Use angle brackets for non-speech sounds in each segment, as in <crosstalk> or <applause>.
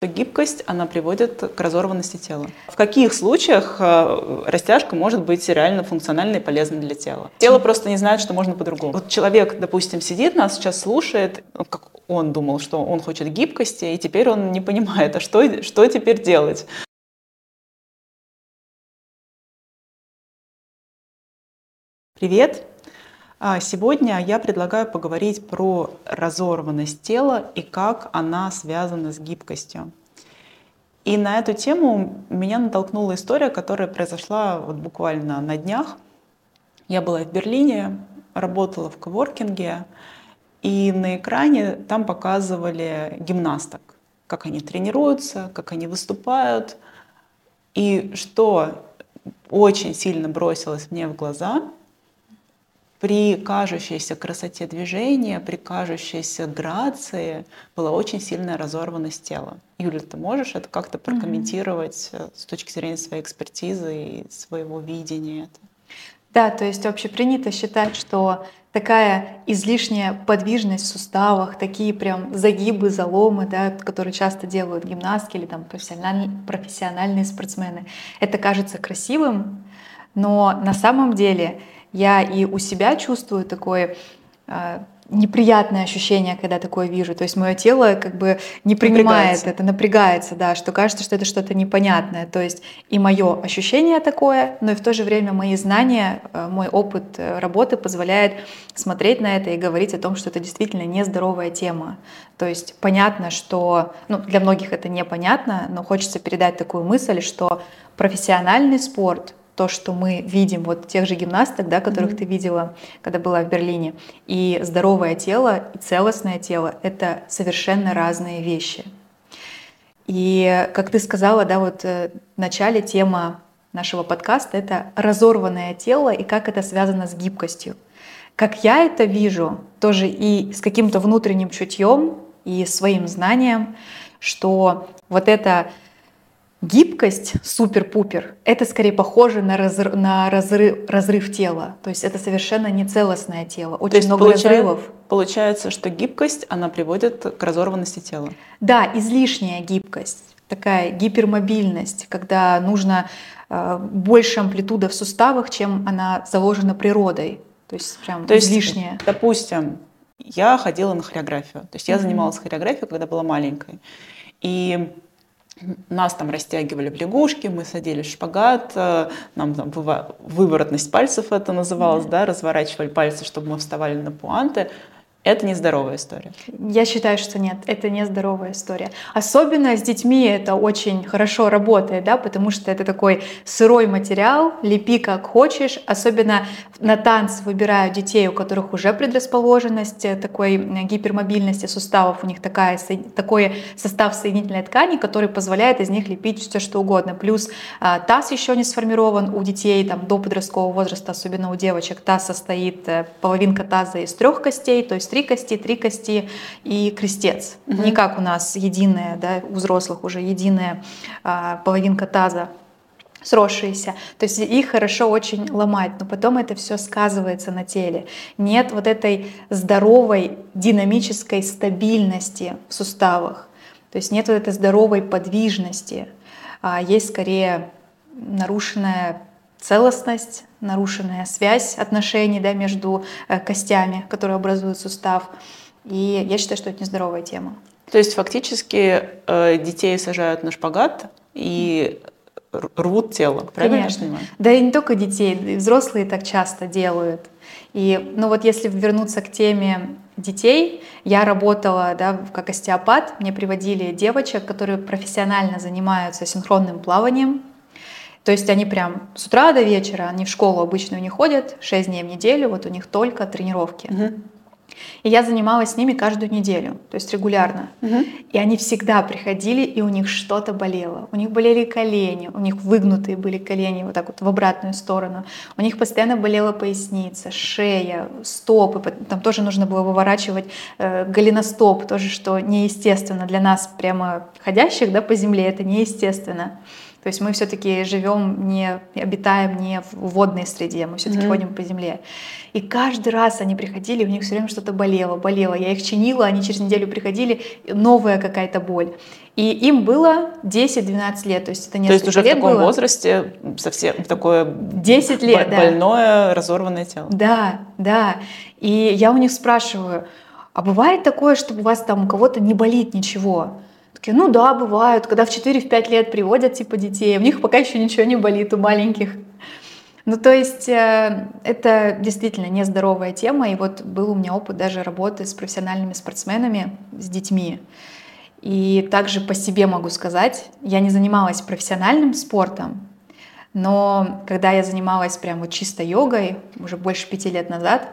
Гибкость, она приводит к разорванности тела. В каких случаях э, растяжка может быть реально функциональной и полезной для тела? Тело просто не знает, что можно по-другому. Вот человек, допустим, сидит, нас сейчас слушает, как он думал, что он хочет гибкости, и теперь он не понимает, а что, что теперь делать? Привет! А, сегодня я предлагаю поговорить про разорванность тела и как она связана с гибкостью. И на эту тему меня натолкнула история, которая произошла вот буквально на днях. Я была в Берлине, работала в коворкинге, и на экране там показывали гимнасток, как они тренируются, как они выступают. И что очень сильно бросилось мне в глаза — при кажущейся красоте движения, при кажущейся грации была очень сильная разорванность тела. Юля, ты можешь это как-то прокомментировать mm-hmm. с точки зрения своей экспертизы и своего видения? Это? Да, то есть общепринято считать, что такая излишняя подвижность в суставах, такие прям загибы, заломы, да, которые часто делают гимнастки или там профессиональные, профессиональные спортсмены, это кажется красивым, но на самом деле я и у себя чувствую такое э, неприятное ощущение, когда такое вижу. То есть мое тело как бы не принимает это, напрягается, да, что кажется, что это что-то непонятное. То есть и мое ощущение такое, но и в то же время мои знания, э, мой опыт э, работы позволяет смотреть на это и говорить о том, что это действительно нездоровая тема. То есть понятно, что ну, для многих это непонятно, но хочется передать такую мысль, что профессиональный спорт то, что мы видим, вот тех же гимнасток, да, которых mm-hmm. ты видела, когда была в Берлине, и здоровое тело, и целостное тело — это совершенно разные вещи. И, как ты сказала, да, вот э, в начале тема нашего подкаста — это разорванное тело и как это связано с гибкостью. Как я это вижу, тоже и с каким-то внутренним чутьем, и своим знанием, что вот это Гибкость супер-пупер — это скорее похоже на, разрыв, на разрыв, разрыв тела. То есть это совершенно не целостное тело. Очень То есть много получается, разрывов. Получается, что гибкость, она приводит к разорванности тела. Да, излишняя гибкость, такая гипермобильность, когда нужно э, больше амплитуда в суставах, чем она заложена природой. То есть прям То излишняя. Есть, допустим, я ходила на хореографию. То есть я mm-hmm. занималась хореографией, когда была маленькой. И нас там растягивали в лягушки, мы садились в шпагат, э, нам там выворотность пальцев это называлось, да, разворачивали пальцы, чтобы мы вставали на пуанты. Это нездоровая история. Я считаю, что нет, это нездоровая история. Особенно с детьми это очень хорошо работает, да, потому что это такой сырой материал, лепи как хочешь. Особенно на танцы выбираю детей, у которых уже предрасположенность э, такой гипермобильности суставов, у них такая, такой состав соединительной ткани, который позволяет из них лепить все что угодно. Плюс а, таз еще не сформирован у детей там, до подросткового возраста, особенно у девочек. Таз состоит, э, половинка таза из трех костей, то есть три кости, три кости и крестец. Угу. Не как у нас единая, да, у взрослых уже единая а, половинка таза сросшиеся. То есть их хорошо очень ломать, но потом это все сказывается на теле. Нет вот этой здоровой динамической стабильности в суставах. То есть нет вот этой здоровой подвижности. А есть скорее нарушенная целостность, нарушенная связь отношений да, между э, костями, которые образуют сустав. И я считаю, что это нездоровая тема. То есть фактически э, детей сажают на шпагат и рвут тело, правильно Конечно. я понимаю? Да и не только детей, и взрослые так часто делают. И, ну вот если вернуться к теме детей, я работала да, как остеопат, мне приводили девочек, которые профессионально занимаются синхронным плаванием, то есть они прям с утра до вечера, они в школу обычную не ходят, 6 дней в неделю, вот у них только тренировки. Угу. И я занималась с ними каждую неделю, то есть регулярно. Угу. И они всегда приходили, и у них что-то болело. У них болели колени, у них выгнутые были колени вот так вот в обратную сторону. У них постоянно болела поясница, шея, стопы. Там тоже нужно было выворачивать э, голеностоп, тоже что неестественно для нас, прямо ходящих да, по земле, это неестественно. То есть мы все-таки живем не, обитаем не в водной среде, мы все-таки mm-hmm. ходим по земле. И каждый раз они приходили, у них все время что-то болело, болело. Я их чинила, они через неделю приходили, новая какая-то боль. И им было 10-12 лет, то есть это несколько То есть уже лет в таком было. возрасте совсем такое 10 лет, больное, да. разорванное тело. Да, да. И я у них спрашиваю, а бывает такое, что у вас там у кого-то не болит ничего? Такие, ну да, бывают, когда в 4-5 лет приводят типа детей, у них пока еще ничего не болит у маленьких. Ну, то есть э, это действительно нездоровая тема, и вот был у меня опыт даже работы с профессиональными спортсменами, с детьми. И также по себе могу сказать, я не занималась профессиональным спортом, но когда я занималась прям вот чисто йогой, уже больше пяти лет назад,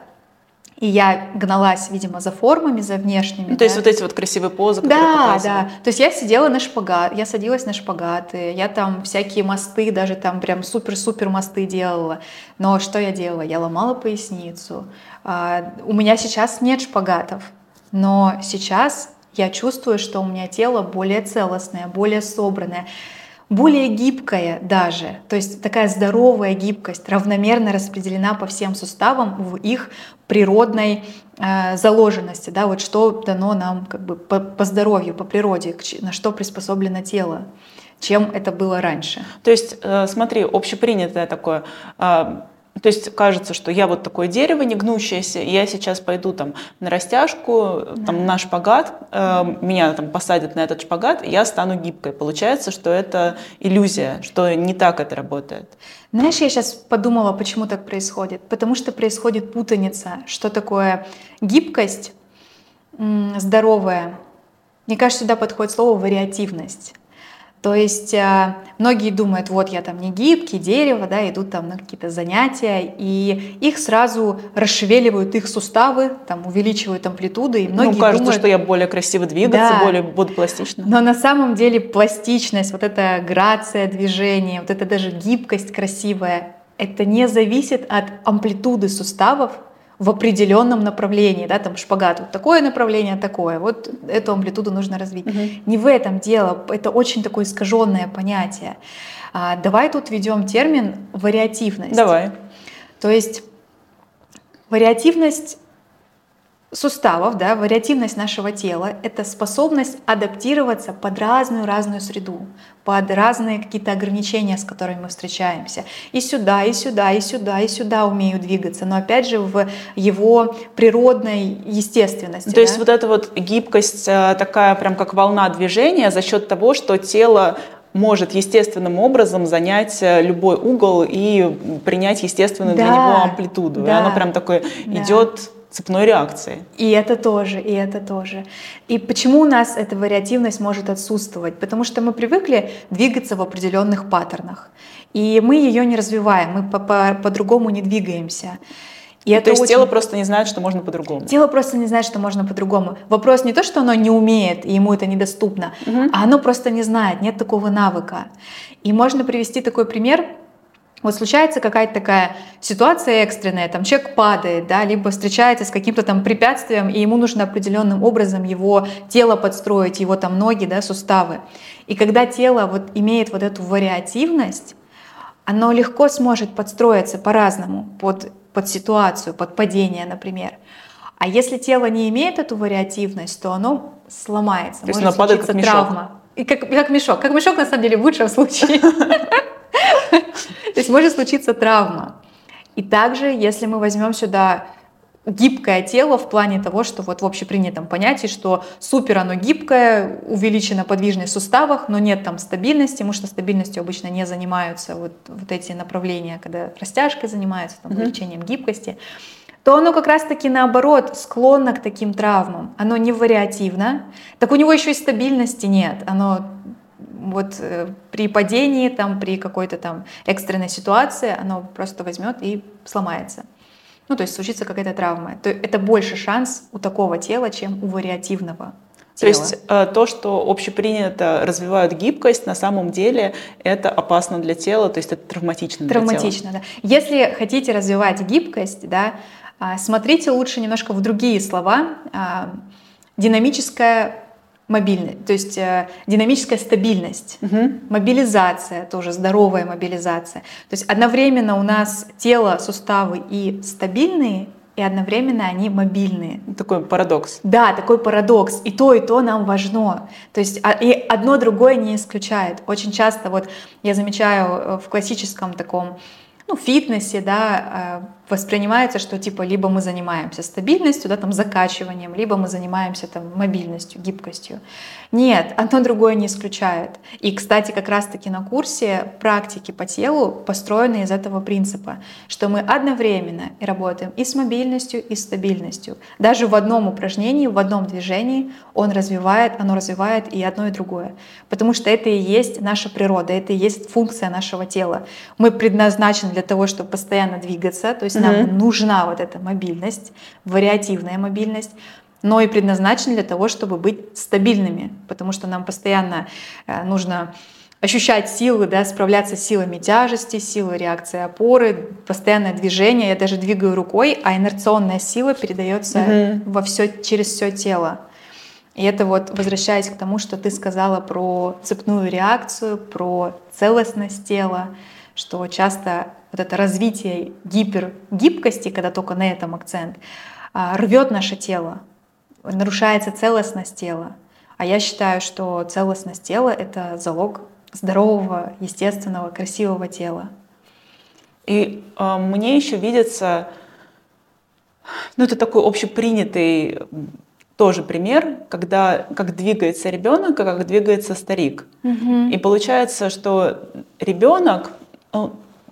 и я гналась, видимо, за формами, за внешними. Ну, то да. есть вот эти вот красивые позы, которые Да, показывают. да. То есть я сидела на шпагат, я садилась на шпагаты, я там всякие мосты, даже там прям супер-супер мосты делала. Но что я делала? Я ломала поясницу. А, у меня сейчас нет шпагатов, но сейчас я чувствую, что у меня тело более целостное, более собранное более гибкая даже, то есть такая здоровая гибкость, равномерно распределена по всем суставам в их природной э, заложенности, да, вот что дано нам как бы по, по здоровью, по природе, на что приспособлено тело чем это было раньше. То есть, э, смотри, общепринятое такое а, то есть кажется, что я вот такое дерево не гнущееся, и я сейчас пойду там на растяжку, да. там на шпагат, э, меня там посадят на этот шпагат, и я стану гибкой. Получается, что это иллюзия, что не так это работает. Знаешь, я сейчас подумала, почему так происходит. Потому что происходит путаница, что такое гибкость здоровая. Мне кажется, сюда подходит слово вариативность. То есть э, многие думают, вот я там не гибкий, дерево, да, идут там на какие-то занятия, и их сразу расшевеливают их суставы, там увеличивают амплитуды, и многие ну, кажется, думают, что я более красиво двигаться, да, более буду пластично. Но на самом деле пластичность, вот эта грация движения, вот эта даже гибкость красивая, это не зависит от амплитуды суставов, в определенном направлении, да, там шпагат, вот такое направление, такое, вот эту амплитуду нужно развить. Угу. Не в этом дело, это очень такое искаженное понятие. А, давай тут введем термин вариативность. Давай. То есть вариативность суставов, да, вариативность нашего тела — это способность адаптироваться под разную-разную среду, под разные какие-то ограничения, с которыми мы встречаемся. И сюда, и сюда, и сюда, и сюда умею двигаться, но опять же в его природной естественности. То да? есть вот эта вот гибкость э, такая прям как волна движения за счет того, что тело может естественным образом занять э, любой угол и принять естественную да, для него амплитуду. Да, и оно прям такое да. идет цепной реакции. И это тоже, и это тоже. И почему у нас эта вариативность может отсутствовать? Потому что мы привыкли двигаться в определенных паттернах. И мы ее не развиваем, мы по-другому -по -по не двигаемся. И ну, это то есть очень... тело просто не знает, что можно по-другому. Тело просто не знает, что можно по-другому. Вопрос не то, что оно не умеет, и ему это недоступно, угу. а оно просто не знает, нет такого навыка. И можно привести такой пример. Вот случается какая-то такая ситуация экстренная, там человек падает, да, либо встречается с каким-то там препятствием, и ему нужно определенным образом его тело подстроить, его там ноги, да, суставы. И когда тело вот имеет вот эту вариативность, оно легко сможет подстроиться по-разному под, под ситуацию, под падение, например. А если тело не имеет эту вариативность, то оно сломается, то может есть может случиться травма. И как, как мешок. Как мешок, на самом деле, в лучшем случае. <laughs> То есть может случиться травма. И также, если мы возьмем сюда гибкое тело в плане того, что вот в общепринятом понятии, что супер оно гибкое, увеличена подвижность в суставах, но нет там стабильности, потому что стабильностью обычно не занимаются вот, вот эти направления, когда растяжкой занимаются, там, увеличением гибкости, то оно как раз-таки наоборот склонно к таким травмам. Оно не вариативно, так у него еще и стабильности нет. Оно вот э, при падении, там, при какой-то там экстренной ситуации оно просто возьмет и сломается. Ну, то есть случится какая-то травма. То это больше шанс у такого тела, чем у вариативного. То есть э, то, что общепринято развивают гибкость, на самом деле это опасно для тела, то есть это травматично, травматично для тела. да. Если хотите развивать гибкость, да, а, смотрите лучше немножко в другие слова. А, динамическая мобильность, то есть э, динамическая стабильность, угу. мобилизация тоже здоровая мобилизация. То есть одновременно у нас тело, суставы и стабильные, и одновременно они мобильные. Такой парадокс. Да, такой парадокс. И то, и то нам важно. То есть а, и одно другое не исключает. Очень часто вот я замечаю э, в классическом таком ну, фитнесе, да, э, воспринимается, что типа либо мы занимаемся стабильностью, да, там закачиванием, либо мы занимаемся там мобильностью, гибкостью. Нет, одно другое не исключает. И, кстати, как раз-таки на курсе практики по телу построены из этого принципа, что мы одновременно работаем и с мобильностью, и с стабильностью. Даже в одном упражнении, в одном движении он развивает, оно развивает и одно, и другое. Потому что это и есть наша природа, это и есть функция нашего тела. Мы предназначены для того, чтобы постоянно двигаться, то есть есть mm-hmm. нам нужна вот эта мобильность, вариативная мобильность, но и предназначена для того, чтобы быть стабильными, потому что нам постоянно э, нужно ощущать силы, да, справляться с силами тяжести, силы реакции опоры, постоянное движение. Я даже двигаю рукой, а инерционная сила передается mm-hmm. во все, через все тело. И это вот возвращаясь к тому, что ты сказала про цепную реакцию, про целостность тела, что часто вот это развитие гипергибкости, когда только на этом акцент, а, рвет наше тело, нарушается целостность тела. А я считаю, что целостность тела — это залог здорового, естественного, красивого тела. И э, мне еще видится, ну это такой общепринятый тоже пример, когда как двигается ребенок, а как двигается старик. Угу. И получается, что ребенок,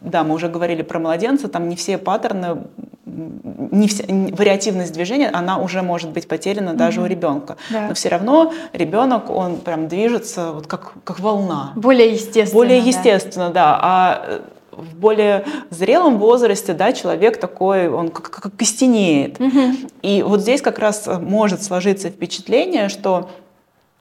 да, мы уже говорили про младенца, там не все паттерны, не вся, вариативность движения, она уже может быть потеряна mm-hmm. даже у ребенка. Да. Но все равно ребенок, он прям движется вот как, как волна. Более естественно. Более естественно, да. да. А э, в более зрелом возрасте, да, человек такой, он как, как костенеет. Угу. И вот здесь как раз может сложиться впечатление, что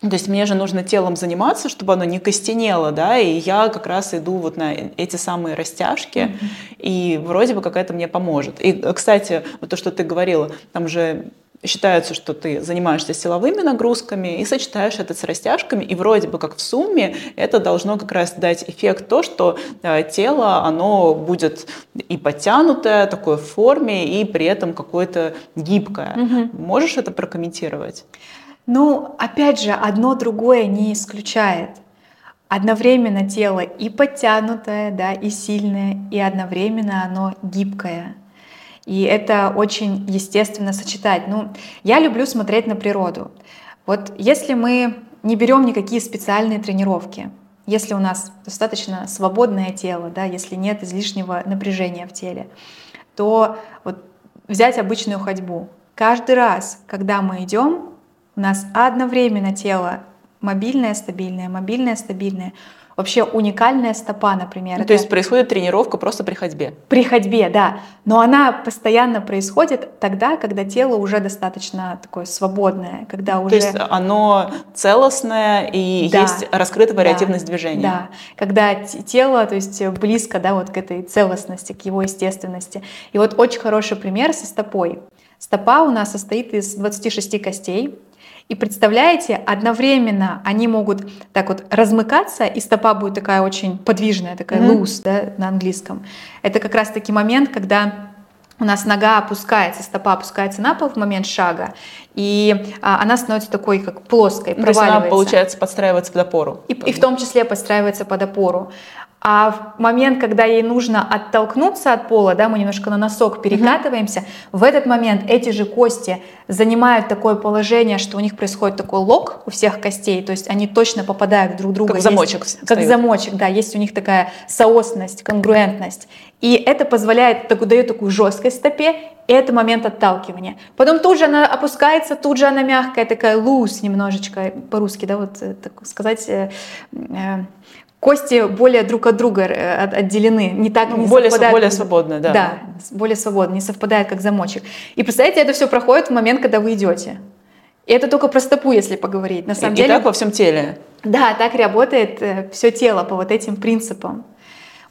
то есть мне же нужно телом заниматься, чтобы оно не костенело, да, и я как раз иду вот на эти самые растяжки, mm-hmm. и вроде бы как это мне поможет. И, кстати, вот то, что ты говорила, там же считается, что ты занимаешься силовыми нагрузками и сочетаешь это с растяжками, и вроде бы как в сумме это должно как раз дать эффект то, что э, тело, оно будет и подтянутое, такое в форме, и при этом какое-то гибкое. Угу. Можешь это прокомментировать? Ну, опять же, одно другое не исключает. Одновременно тело и подтянутое, да, и сильное, и одновременно оно гибкое. И это очень естественно сочетать. Ну, я люблю смотреть на природу. Вот если мы не берем никакие специальные тренировки, если у нас достаточно свободное тело, да, если нет излишнего напряжения в теле, то вот взять обычную ходьбу. Каждый раз, когда мы идем, у нас одновременно тело мобильное, стабильное, мобильное, стабильное. Вообще уникальная стопа, например. Ну, то есть происходит тренировка просто при ходьбе? При ходьбе, да. Но она постоянно происходит тогда, когда тело уже достаточно такое свободное, когда уже... То есть оно целостное и да, есть раскрытая вариативность да, движения? Да, когда тело, то есть близко, да, вот к этой целостности, к его естественности. И вот очень хороший пример со стопой. Стопа у нас состоит из 26 костей, и представляете, одновременно они могут так вот размыкаться, и стопа будет такая очень подвижная, такая mm-hmm. loose да, на английском. Это как раз таки момент, когда у нас нога опускается, стопа опускается на пол в момент шага, и а, она становится такой, как плоской, проваливается. То есть она, получается, подстраивается под опору. И, и в том числе подстраивается под опору. А в момент, когда ей нужно оттолкнуться от пола, да, мы немножко на носок перекатываемся, угу. в этот момент эти же кости занимают такое положение, что у них происходит такой лок у всех костей, то есть они точно попадают друг в друга. Как замочек. Есть, как замочек, да, есть у них такая соосность, конгруентность. И это позволяет, так, дает такую жесткость стопе, и это момент отталкивания. Потом тут же она опускается, тут же она мягкая, такая loose немножечко, по-русски, да, вот э, так сказать, э, э, кости более друг от друга э, отделены, не так ну, не более, совпадают. Более свободно, да. Да, более свободно, не совпадает как замочек. И представляете, это все проходит в момент, когда вы идете. И это только про стопу, если поговорить. На самом и, деле. И так во всем теле. Да, так работает э, все тело по вот этим принципам.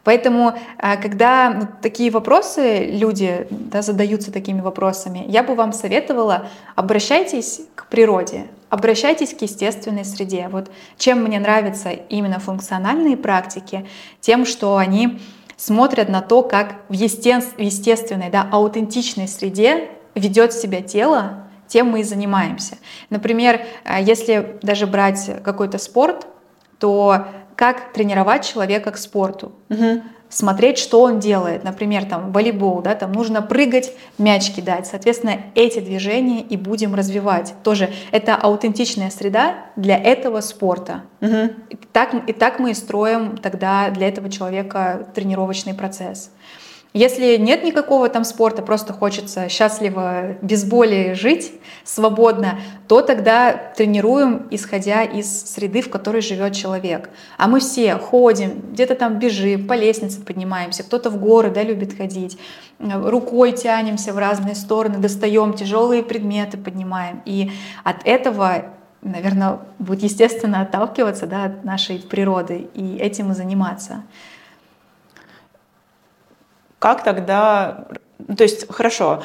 Поэтому, а, когда такие вопросы люди да, задаются такими вопросами, я бы вам советовала обращайтесь к природе, обращайтесь к естественной среде. Вот чем мне нравятся именно функциональные практики, тем, что они смотрят на то, как в естественной, да, аутентичной среде ведет себя тело, тем мы и занимаемся. Например, а, если даже брать какой-то спорт, то как тренировать человека к спорту? Угу смотреть, что он делает. Например, там волейбол, да, там нужно прыгать, мяч кидать. Соответственно, эти движения и будем развивать. Тоже это аутентичная среда для этого спорта. Угу. И, так, и так мы и строим тогда для этого человека тренировочный процесс. Если нет никакого там спорта, просто хочется счастливо, без боли жить, свободно, то тогда тренируем, исходя из среды, в которой живет человек. А мы все ходим, где-то там бежим, по лестнице поднимаемся, кто-то в горы да, любит ходить, рукой тянемся в разные стороны, достаем тяжелые предметы, поднимаем. И от этого наверное, будет естественно отталкиваться да, от нашей природы и этим и заниматься. Как тогда, то есть хорошо,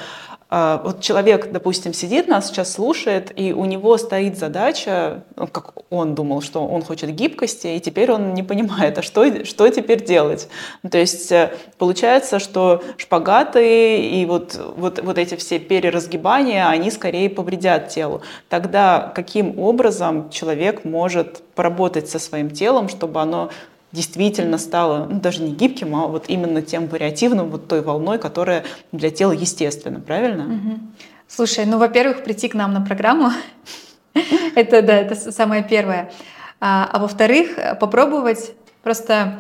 а, вот человек, допустим, сидит, нас сейчас слушает, и у него стоит задача, ну, как он думал, что он хочет гибкости, и теперь он не понимает, а что, что теперь делать? То есть э, получается, что шпагаты и вот, вот, вот эти все переразгибания, они скорее повредят телу. Тогда каким образом человек может поработать со своим телом, чтобы оно действительно стало ну, даже не гибким, а вот именно тем вариативным, вот той волной, которая для тела естественна, правильно? Угу. Слушай, ну, во-первых, прийти к нам на программу, <laughs> это, да, это самое первое. А, а во-вторых, попробовать просто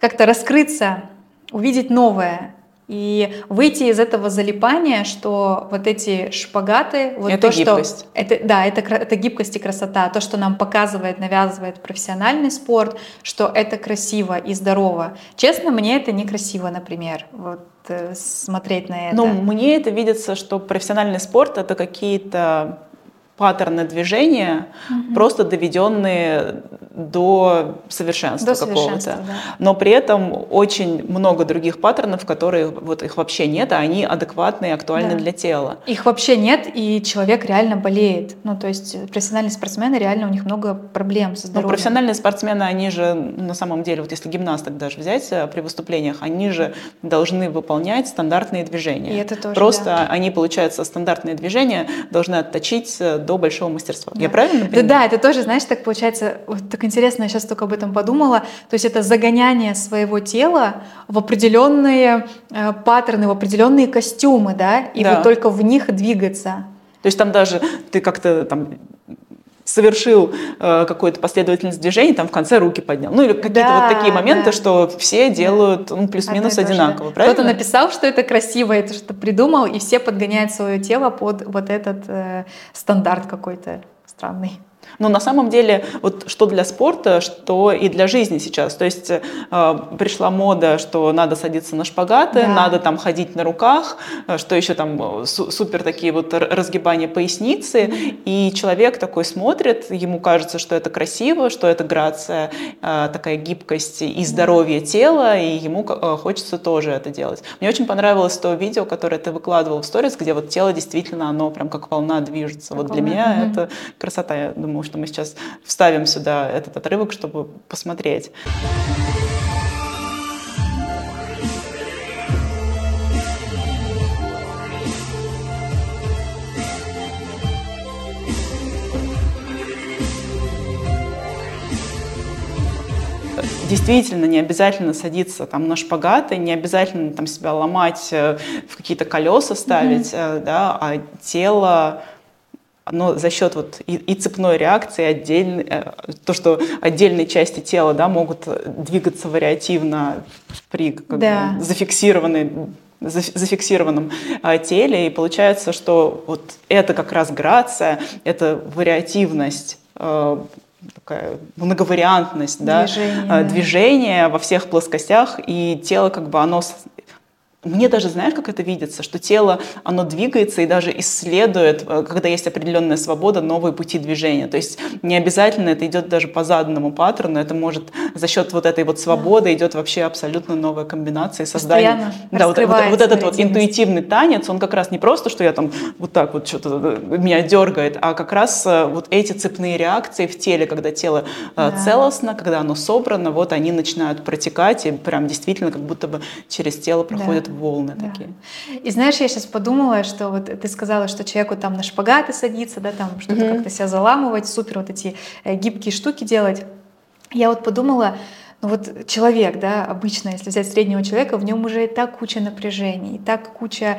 как-то раскрыться, увидеть новое, и выйти из этого залипания, что вот эти шпагаты, вот это то, гибкость. что это, да, это, это гибкость и красота, то, что нам показывает, навязывает профессиональный спорт, что это красиво и здорово. Честно, мне это некрасиво, например, вот э, смотреть на это. Ну, мне это видится, что профессиональный спорт это какие-то паттерны движения, угу. просто доведенные до совершенства какого-то. Да. Но при этом очень много других паттернов, которые вот их вообще нет, а они адекватные, актуальны да. для тела. Их вообще нет, и человек реально болеет. Ну, то есть профессиональные спортсмены, реально у них много проблем со ну, здоровьем. Ну, профессиональные спортсмены, они же на самом деле, вот если гимнасток даже взять э, при выступлениях, они же должны выполнять стандартные движения. И это тоже, Просто да. они, получается, стандартные движения должны отточить э, до большого мастерства. Да. Я правильно понимаю? Да, да, это тоже, знаешь, так получается, вот так интересно, я сейчас только об этом подумала, то есть это загоняние своего тела в определенные э, паттерны, в определенные костюмы, да, и да. вот только в них двигаться. То есть там даже ты как-то там совершил э, какую-то последовательность движений, там в конце руки поднял. Ну или какие-то да, вот такие моменты, да. что все делают ну, плюс-минус одинаково, да. правильно? Кто-то написал, что это красиво, это что-то придумал, и все подгоняют свое тело под вот этот э, стандарт какой-то странный. Но на самом деле, вот что для спорта, что и для жизни сейчас. То есть э, пришла мода, что надо садиться на шпагаты, да. надо там ходить на руках, э, что еще там э, супер такие вот разгибания поясницы. Mm-hmm. И человек такой смотрит, ему кажется, что это красиво, что это грация, э, такая гибкость и здоровье тела, и ему э, хочется тоже это делать. Мне очень понравилось то видео, которое ты выкладывал в сторис, где вот тело действительно, оно прям как волна движется. Как вот волна. для меня mm-hmm. это красота, я думаю, что мы сейчас вставим сюда этот отрывок, чтобы посмотреть. действительно не обязательно садиться там на шпагаты, не обязательно там себя ломать, э, в какие-то колеса ставить, mm-hmm. да, а тело оно за счет вот и, и цепной реакции, отдельной, э, то, что отдельные части тела да, могут двигаться вариативно при как да. бы, зафиксированной зафиксированном а, теле, и получается, что вот это как раз грация, это вариативность, э, такая многовариантность, движение, да, да. движение во всех плоскостях, и тело как бы оно мне даже, знаешь, как это видится, что тело, оно двигается и даже исследует, э, когда есть определенная свобода, новые пути движения. То есть не обязательно это идет даже по заданному паттерну, это может за счет вот этой вот свободы да. идет вообще абсолютно новая комбинация создания. Да, вот, вот, вот этот вот интуитивный танец, он как раз не просто, что я там вот так вот что-то э, меня дергает, а как раз э, вот эти цепные реакции в теле, когда тело да. целостно, когда оно собрано, вот они начинают протекать и прям действительно как будто бы через тело проходят да волны да. такие. И знаешь, я сейчас подумала, что вот ты сказала, что человеку там на шпагаты садиться, да, там что-то mm-hmm. как-то себя заламывать, супер вот эти э, гибкие штуки делать. Я вот подумала, ну вот человек, да, обычно, если взять среднего человека, в нем уже и так куча напряжений, и так куча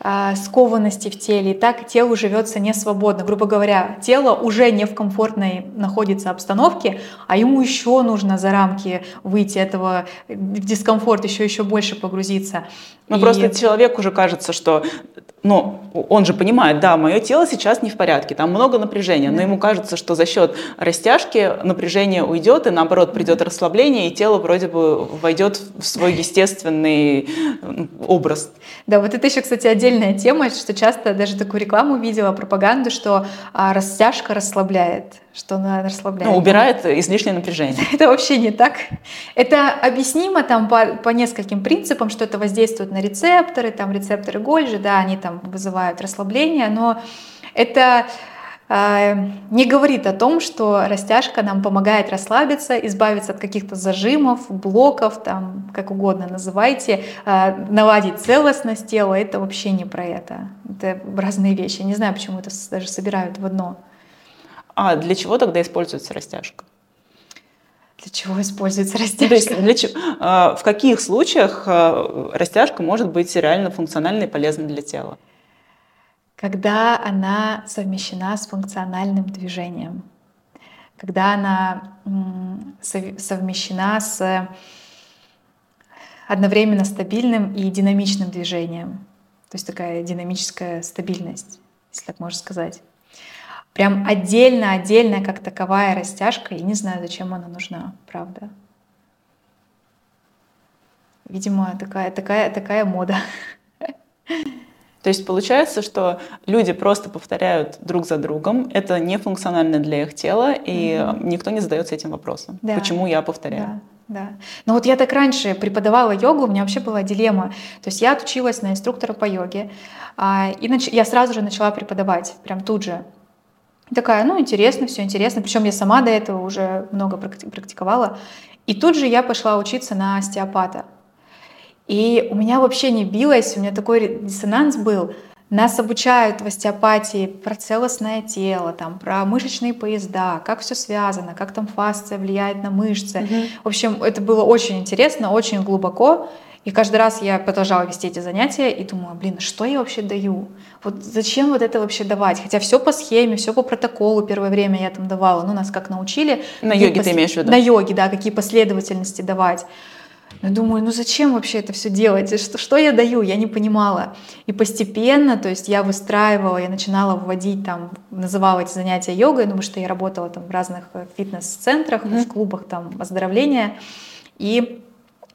э, скованности в теле, и так телу живется не свободно. Грубо говоря, тело уже не в комфортной находится обстановке, а ему еще нужно за рамки выйти этого, в дискомфорт еще еще больше погрузиться. Ну и... просто человеку уже кажется, что но он же понимает, да, мое тело сейчас не в порядке, там много напряжения, но ему кажется, что за счет растяжки напряжение уйдет, и наоборот придет расслабление, и тело вроде бы войдет в свой естественный образ. Да, вот это еще, кстати, отдельная тема, что часто даже такую рекламу видела, пропаганду, что а, растяжка расслабляет что она расслабляет. Ну, убирает излишнее напряжение. <laughs> Это вообще не так. Это объяснимо там по, по нескольким принципам, что это воздействует на рецепторы, там рецепторы Гольжи, да, они там вызывают расслабление, но это э, не говорит о том, что растяжка нам помогает расслабиться, избавиться от каких-то зажимов, блоков, там, как угодно называйте, э, наладить целостность тела. Это вообще не про это. Это разные вещи. не знаю, почему это даже собирают в одно. А для чего тогда используется растяжка? Для чего используется растяжка? То есть для чего, а, в каких случаях а, растяжка может быть реально функциональной и полезной для тела? Когда она совмещена с функциональным движением, когда она совмещена с одновременно стабильным и динамичным движением. То есть такая динамическая стабильность, если так можно сказать. Прям отдельно-отдельная, как таковая растяжка, я не знаю, зачем она нужна, правда. Видимо, такая, такая, такая мода. То есть получается, что люди просто повторяют друг за другом, это не функционально для их тела, и mm-hmm. никто не задается этим вопросом. Да. Почему я повторяю? Да, да. Но вот я так раньше преподавала йогу, у меня вообще была дилемма. То есть я отучилась на инструктора по йоге, а, и я сразу же начала преподавать, прям тут же. Такая, ну, интересно, все интересно. Причем я сама до этого уже много практиковала. И тут же я пошла учиться на остеопата. И у меня вообще не билось, у меня такой диссонанс был. Нас обучают в остеопатии про целостное тело, там, про мышечные поезда, как все связано, как там фасция влияет на мышцы. Mm-hmm. В общем, это было очень интересно, очень глубоко. И каждый раз я продолжала вести эти занятия и думала, блин, а что я вообще даю? Вот зачем вот это вообще давать? Хотя все по схеме, все по протоколу первое время я там давала. Ну, нас как научили. На йоге пос... ты имеешь в виду? На йоге, да, какие последовательности давать. Но думаю, ну зачем вообще это все делать? Что, что я даю? Я не понимала. И постепенно, то есть я выстраивала, я начинала вводить там, называла эти занятия йогой, потому что я работала там в разных э, фитнес-центрах, mm-hmm. в клубах там оздоровления. И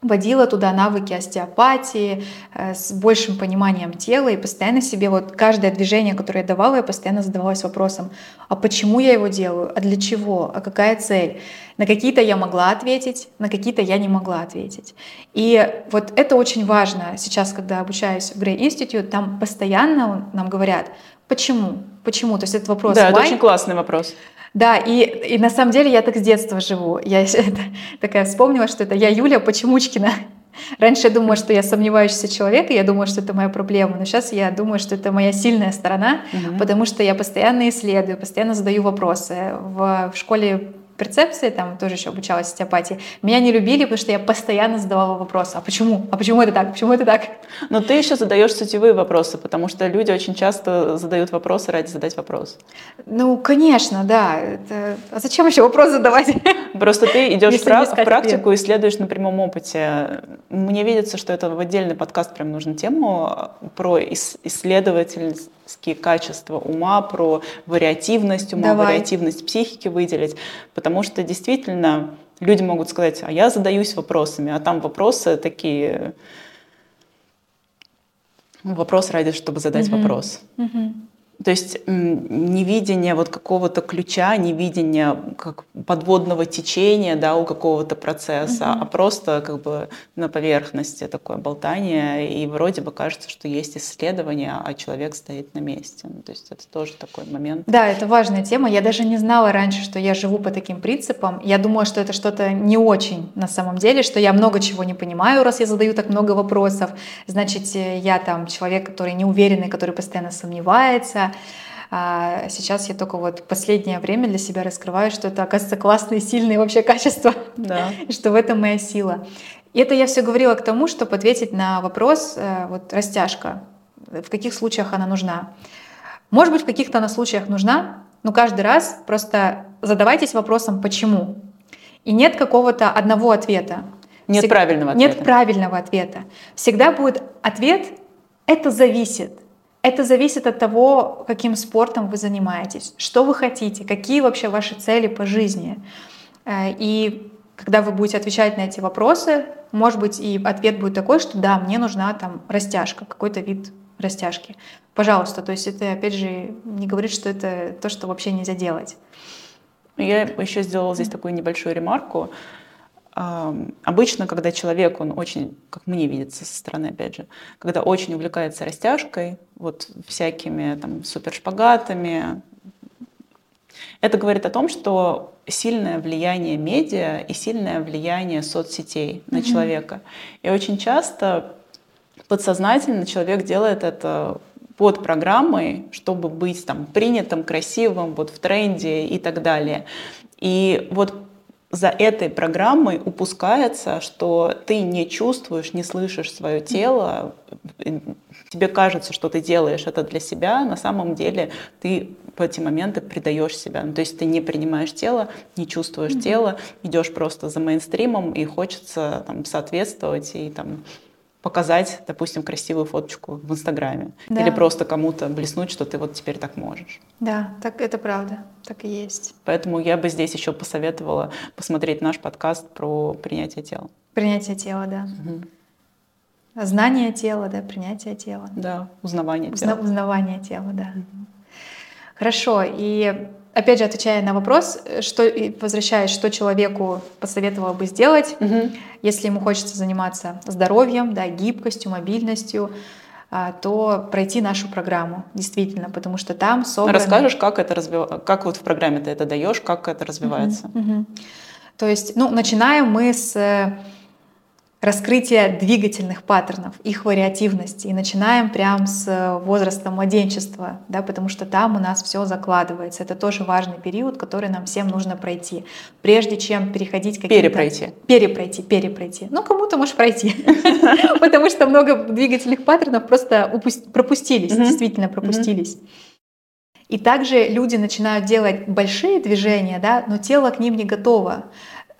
вводила туда навыки остеопатии э, с большим пониманием тела и постоянно себе вот каждое движение, которое я давала, я постоянно задавалась вопросом, а почему я его делаю, а для чего, а какая цель. На какие-то я могла ответить, на какие-то я не могла ответить. И вот это очень важно сейчас, когда обучаюсь в Grey Institute, там постоянно нам говорят, почему, почему, то есть этот вопрос. Да, why? это очень классный вопрос. Да, и, и на самом деле я так с детства живу. Я <laughs> это, такая вспомнила, что это я Юля Почемучкина. <laughs> Раньше я думала, что я сомневающийся человек, и я думала, что это моя проблема. Но сейчас я думаю, что это моя сильная сторона, угу. потому что я постоянно исследую, постоянно задаю вопросы. В, в школе перцепции, там тоже еще обучалась остеопатии, меня не любили, потому что я постоянно задавала вопросы. А почему? А почему это так? Почему это так? Но ты еще задаешь сутевые вопросы, потому что люди очень часто задают вопросы ради задать вопрос. Ну, конечно, да. Это... А зачем еще вопрос задавать? Просто ты идешь в, в практику и следуешь на прямом опыте. Мне видится, что это в отдельный подкаст прям нужно тему про исследовательность качества ума, про вариативность ума, Давай. вариативность психики выделить, потому что действительно люди могут сказать, а я задаюсь вопросами, а там вопросы такие вопрос ради, чтобы задать Мгм. вопрос. Мгм. То есть невидение вот какого-то ключа, невидение как подводного течения, да, у какого-то процесса, Мгм. а просто как бы на поверхности такое болтание, и вроде бы кажется, что есть исследование, а человек стоит на месте. Ну, то есть это тоже такой момент. Да, это важная тема. Я даже не знала раньше, что я живу по таким принципам. Я думала, что это что-то не очень на самом деле, что я много чего не понимаю, раз я задаю так много вопросов. Значит, э, я там человек, который неуверенный, который постоянно сомневается. А сейчас я только вот последнее время для себя раскрываю, что это, оказывается, классные, сильные вообще качества, Да. <laughs> что в этом моя сила. И это я все говорила к тому, чтобы ответить на вопрос, э, вот растяжка, в каких случаях она нужна. Может быть, в каких-то она случаях нужна, но каждый раз просто задавайтесь вопросом «почему?». И нет какого-то одного ответа. Нет Всег- правильного ответа. Нет правильного ответа. Всегда будет ответ «это зависит». Это зависит от того, каким спортом вы занимаетесь, что вы хотите, какие вообще ваши цели по жизни. Э, И когда вы будете отвечать на эти вопросы, может быть, и ответ будет такой, что да, мне нужна там растяжка, какой-то вид растяжки. Пожалуйста, то есть это, опять же, не говорит, что это то, что вообще нельзя делать. Я еще сделала здесь такую небольшую ремарку. Обычно, когда человек, он очень, как мне видится со стороны, опять же, когда очень увлекается растяжкой, вот всякими там супершпагатами, это говорит о том, что сильное влияние медиа и сильное влияние соцсетей на Мгм. человека. И очень часто подсознательно человек делает это под программой, чтобы быть там принятым, красивым, вот в тренде и так далее. И вот за этой программой упускается, что ты не чувствуешь, не слышишь свое тело, тебе кажется, что ты делаешь это для себя, на самом деле ты в эти моменты предаешь себя. Ну, то есть ты не принимаешь тело, не чувствуешь тело, идешь просто за мейнстримом и хочется там, соответствовать и там, показать, допустим, красивую фоточку в Инстаграме. Да. Или просто кому-то блеснуть, что ты вот теперь так можешь. Да, так это правда, так и есть. Поэтому я бы здесь еще посоветовала посмотреть наш подкаст про принятие тела. Принятие тела, да. Мгм. Знание тела, да, принятие тела. Да, узнавание Узна- тела. узнавание тела, да. Хорошо. И опять же, отвечая на вопрос, э, что возвращаясь, что человеку посоветовала бы сделать, Мгм. если ему хочется заниматься здоровьем, да, гибкостью, мобильностью, а, то пройти нашу программу, действительно, потому что там собраны... Расскажешь, как это развивается, как вот в программе ты это даешь, как это развивается? Мгм, мгм. То есть, ну, начинаем мы с раскрытия двигательных паттернов, их вариативности. И начинаем прям с э, возраста младенчества, да, потому что там у нас все закладывается. Это тоже важный период, который нам всем нужно пройти, прежде чем переходить какие-то... Перепройти. Перепройти, перепройти. Ну, кому-то можешь пройти, <laughs> потому что много двигательных паттернов просто пропустились, действительно пропустились. И также люди начинают делать большие движения, да, но тело к ним не готово.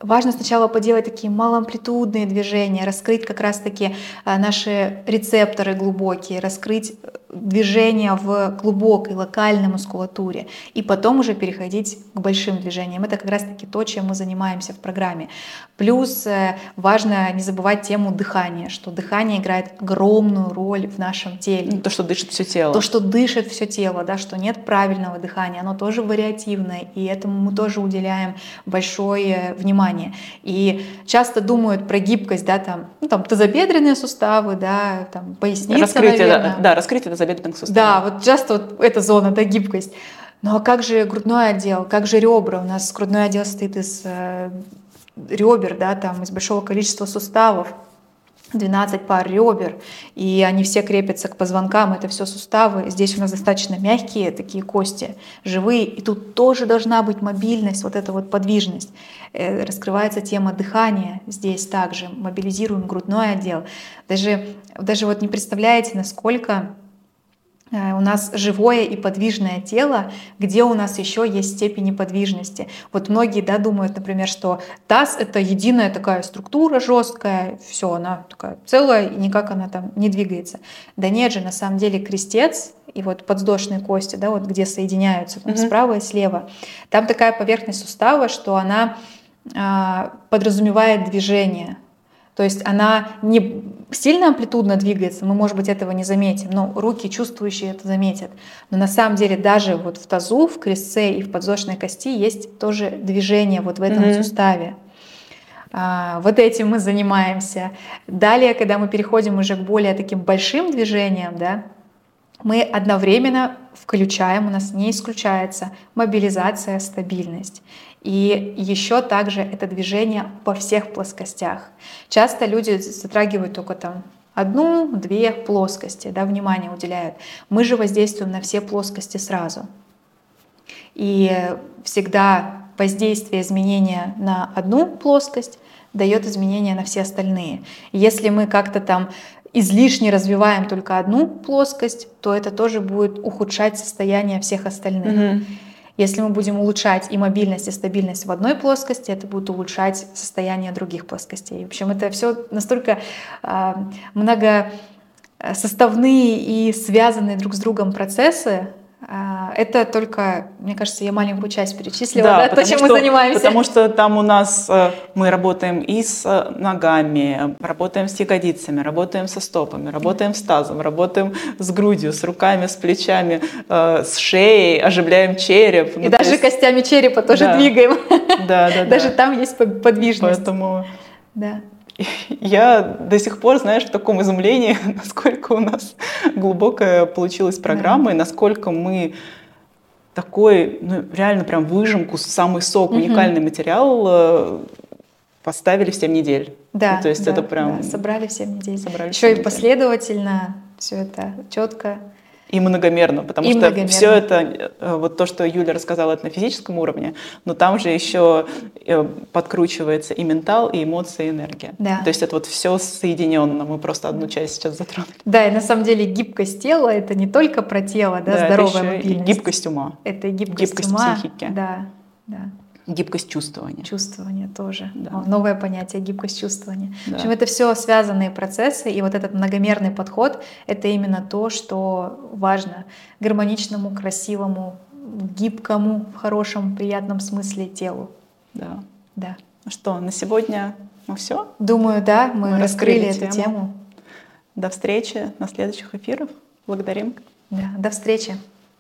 Важно сначала поделать такие малоамплитудные движения, раскрыть как раз-таки а, наши рецепторы глубокие, раскрыть э, движения в глубокой локальной мускулатуре, и потом уже переходить к большим движениям. Это как раз-таки то, чем мы занимаемся в программе. Плюс э, важно не забывать тему дыхания, что дыхание играет огромную роль в нашем теле. То, что дышит все тело. То, что дышит все тело, да, что нет правильного дыхания, оно тоже вариативное, и этому мы тоже уделяем большое внимание. И часто думают про гибкость, да, там, ну, там тазобедренные суставы, да, там поясница, раскрытие, наверное. да, да, раскрытие тазобедренных суставов. Да, вот часто вот эта зона, да, гибкость. Ну а как же грудной отдел, как же ребра? У нас грудной отдел состоит из э, ребер, да, там из большого количества суставов. 12 пар ребер, и они все крепятся к позвонкам, это все суставы. Здесь у нас достаточно мягкие такие кости, живые, и тут тоже должна быть мобильность, вот эта вот подвижность. Э, Раскрывается тема дыхания здесь также, мобилизируем грудной отдел. Даже, даже вот не представляете, насколько у нас живое и подвижное тело, где у нас еще есть степень неподвижности. Вот многие да, думают, например, что таз — это единая такая структура жесткая, все, она такая целая, и никак она там не двигается. Да нет же, на самом деле крестец и вот подвздошные кости, да, вот где соединяются там, Мгм. справа и слева, там такая поверхность сустава, что она а, подразумевает движение. То есть она не сильно амплитудно двигается, мы, может быть, этого не заметим, но руки чувствующие это заметят. Но на самом деле даже вот в тазу, в крестце и в подвздошной кости есть тоже движение вот в этом mm-hmm. суставе. А, вот этим мы занимаемся. Далее, когда мы переходим уже к более таким большим движениям, да, мы одновременно включаем, у нас не исключается мобилизация, стабильность. И еще также это движение по всех плоскостях. Часто люди затрагивают только там одну-две плоскости, да, внимание уделяют. Мы же воздействуем на все плоскости сразу. И всегда воздействие изменения на одну плоскость дает изменения на все остальные. Если мы как-то там излишне развиваем только одну плоскость, то это тоже будет ухудшать состояние всех остальных. Mm-hmm. Если мы будем улучшать и мобильность, и стабильность в одной плоскости, это будет улучшать состояние других плоскостей. В общем, это все настолько э, многосоставные и связанные друг с другом процессы, а, это только, мне кажется, я маленькую часть перечислила, да, да то, чем что, мы занимаемся. Потому что там у нас э, мы работаем и с э, ногами, работаем с ягодицами, работаем со стопами, работаем с тазом, работаем с грудью, с руками, с плечами, э, с шеей, оживляем череп. И ну, даже есть... костями черепа тоже да. двигаем. Да, да, Даже там есть подвижность. Поэтому... Да. <laughs> Я до сих пор, знаешь, в таком изумлении, <laughs> насколько у нас глубокая получилась программа, да. и насколько мы такой, ну, реально прям выжимку, самый сок, угу. уникальный материал э, поставили в 7 недель. Да, ну, то есть да, это прям... Да, собрали в 7 недель. Собрали Еще и последовательно все это четко и многомерно, потому и что многомерно. все это, э, вот то, что Юля рассказала, это на физическом уровне, но там же еще э, подкручивается и ментал, и эмоции, и энергия. Да. То есть это вот все соединенно, мы просто одну часть сейчас затронули. Да, и на самом деле гибкость тела — это не только про тело, да, да здоровая это еще мобильность. И гибкость ума. Это и гибкость, гибкость ума. психики. Да, да. Гибкость чувствования. Чувствование тоже. Да. Новое понятие гибкость чувствования. Да. В общем, это все связанные процессы, и вот этот многомерный подход — это именно то, что важно гармоничному, красивому, гибкому, в хорошем, приятном смысле телу. Да. Да. Ну что, на сегодня мы все? Думаю, да, мы, мы раскрыли, раскрыли эту тему. До встречи на следующих эфирах. Благодарим. Да, до встречи.